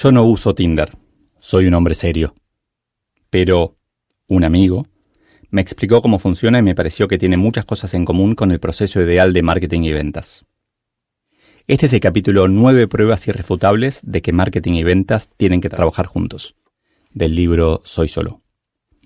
Yo no uso Tinder. Soy un hombre serio. Pero un amigo me explicó cómo funciona y me pareció que tiene muchas cosas en común con el proceso ideal de marketing y ventas. Este es el capítulo 9 pruebas irrefutables de que marketing y ventas tienen que trabajar juntos, del libro Soy Solo.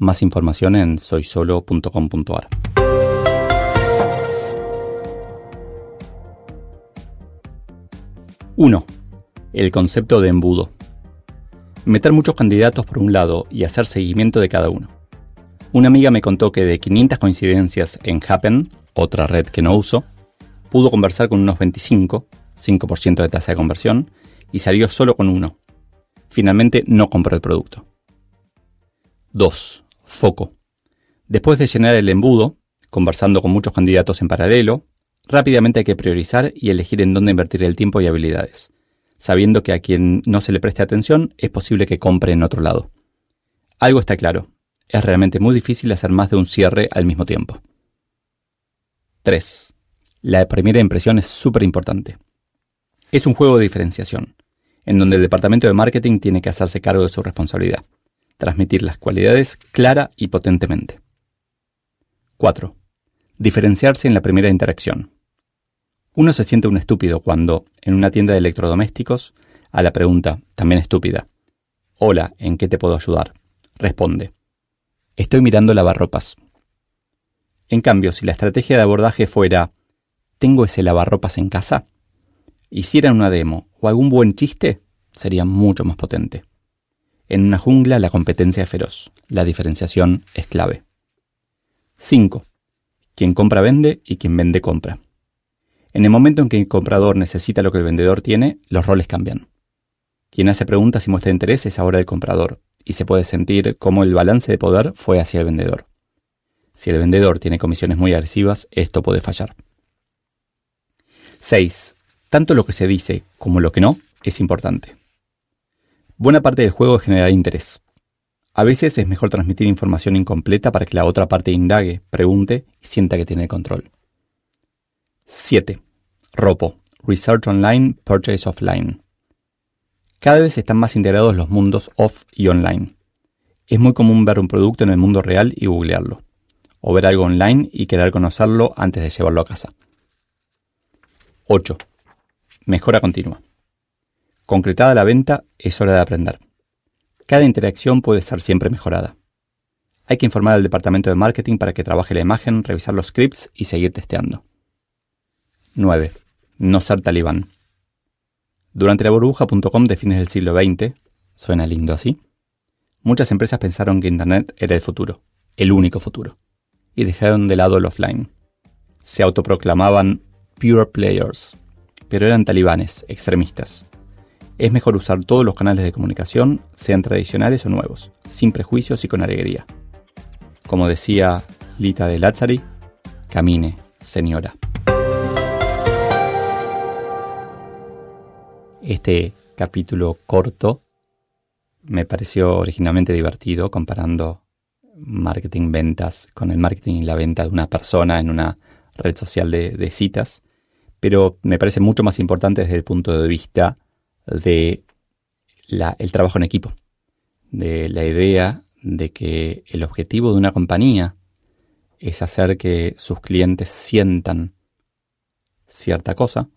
Más información en soysolo.com.ar. 1. El concepto de embudo. Meter muchos candidatos por un lado y hacer seguimiento de cada uno. Una amiga me contó que de 500 coincidencias en Happen, otra red que no uso, pudo conversar con unos 25, 5% de tasa de conversión, y salió solo con uno. Finalmente no compró el producto. 2. Foco. Después de llenar el embudo, conversando con muchos candidatos en paralelo, rápidamente hay que priorizar y elegir en dónde invertir el tiempo y habilidades, sabiendo que a quien no se le preste atención es posible que compre en otro lado. Algo está claro, es realmente muy difícil hacer más de un cierre al mismo tiempo. 3. La primera impresión es súper importante. Es un juego de diferenciación, en donde el departamento de marketing tiene que hacerse cargo de su responsabilidad, transmitir las cualidades clara y potentemente. 4. Diferenciarse en la primera interacción. Uno se siente un estúpido cuando, en una tienda de electrodomésticos, a la pregunta, también estúpida, Hola, ¿en qué te puedo ayudar? responde, Estoy mirando lavarropas. En cambio, si la estrategia de abordaje fuera, ¿tengo ese lavarropas en casa? Hicieran una demo o algún buen chiste, sería mucho más potente. En una jungla la competencia es feroz, la diferenciación es clave. 5. Quien compra vende y quien vende compra. En el momento en que el comprador necesita lo que el vendedor tiene, los roles cambian. Quien hace preguntas y muestra interés es ahora el comprador, y se puede sentir cómo el balance de poder fue hacia el vendedor. Si el vendedor tiene comisiones muy agresivas, esto puede fallar. 6. Tanto lo que se dice como lo que no es importante. Buena parte del juego es generar interés. A veces es mejor transmitir información incompleta para que la otra parte indague, pregunte y sienta que tiene el control. 7. ROPO. Research Online, Purchase Offline. Cada vez están más integrados los mundos off y online. Es muy común ver un producto en el mundo real y googlearlo, o ver algo online y querer conocerlo antes de llevarlo a casa. 8. Mejora continua. Concretada la venta, es hora de aprender. Cada interacción puede ser siempre mejorada. Hay que informar al departamento de marketing para que trabaje la imagen, revisar los scripts y seguir testeando. 9. No ser talibán. Durante la burbuja.com de fines del siglo XX, suena lindo así, muchas empresas pensaron que Internet era el futuro, el único futuro, y dejaron de lado el offline. Se autoproclamaban pure players, pero eran talibanes, extremistas. Es mejor usar todos los canales de comunicación, sean tradicionales o nuevos, sin prejuicios y con alegría. Como decía Lita de Lazzari, camine, señora. Este capítulo corto me pareció originalmente divertido comparando marketing ventas con el marketing y la venta de una persona en una red social de, citas, pero me parece mucho más importante desde el punto de vista de el trabajo en equipo, de la idea de que el objetivo de una compañía es hacer que sus clientes sientan cierta cosa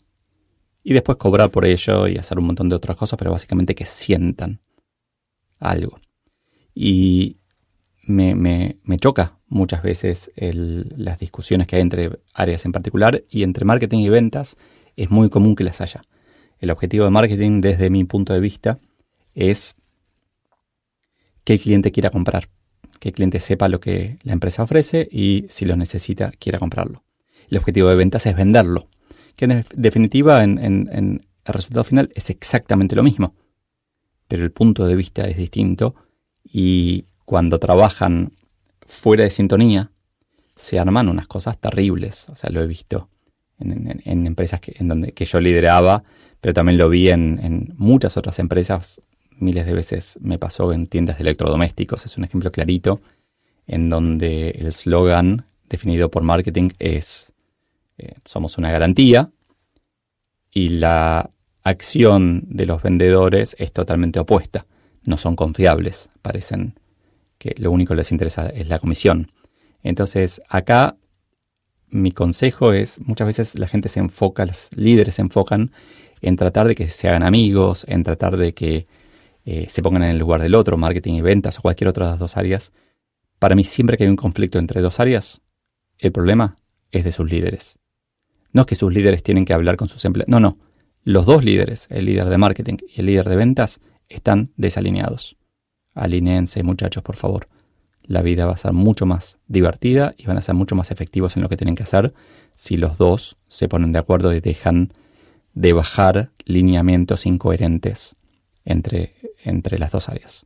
y después cobrar por ello y hacer un montón de otras cosas, pero básicamente que sientan algo. Y me, me, me choca muchas veces las discusiones que hay entre áreas en particular y entre marketing y ventas es muy común que las haya. El objetivo de marketing desde mi punto de vista es que el cliente quiera comprar, que el cliente sepa lo que la empresa ofrece y si lo necesita quiera comprarlo. El objetivo de ventas es venderlo, que en definitiva en, el resultado final es exactamente lo mismo, pero el punto de vista es distinto y cuando trabajan fuera de sintonía, se arman unas cosas terribles. O sea, lo he visto en, empresas que, en donde, que yo lideraba, pero también lo vi en, muchas otras empresas. Miles de veces me pasó en tiendas de electrodomésticos. Es un ejemplo clarito en donde el slogan definido por marketing es eh, somos una garantía y la acción de los vendedores es totalmente opuesta. No son confiables, parecen que lo único que les interesa es la comisión. Entonces, acá mi consejo es, muchas veces la gente se enfoca, los líderes se enfocan en tratar de que se hagan amigos, en tratar de que eh, se pongan en el lugar del otro, marketing y ventas o cualquier otra de las dos áreas. Para mí, siempre que hay un conflicto entre dos áreas, el problema es de sus líderes. No es que sus líderes tienen que hablar con sus empleados. No, no. Los dos líderes, el líder de marketing y el líder de ventas, están desalineados. Alineense, muchachos, por favor la vida va a ser mucho más divertida y van a ser mucho más efectivos en lo que tienen que hacer si los dos se ponen de acuerdo y dejan de bajar lineamientos incoherentes entre, entre las dos áreas.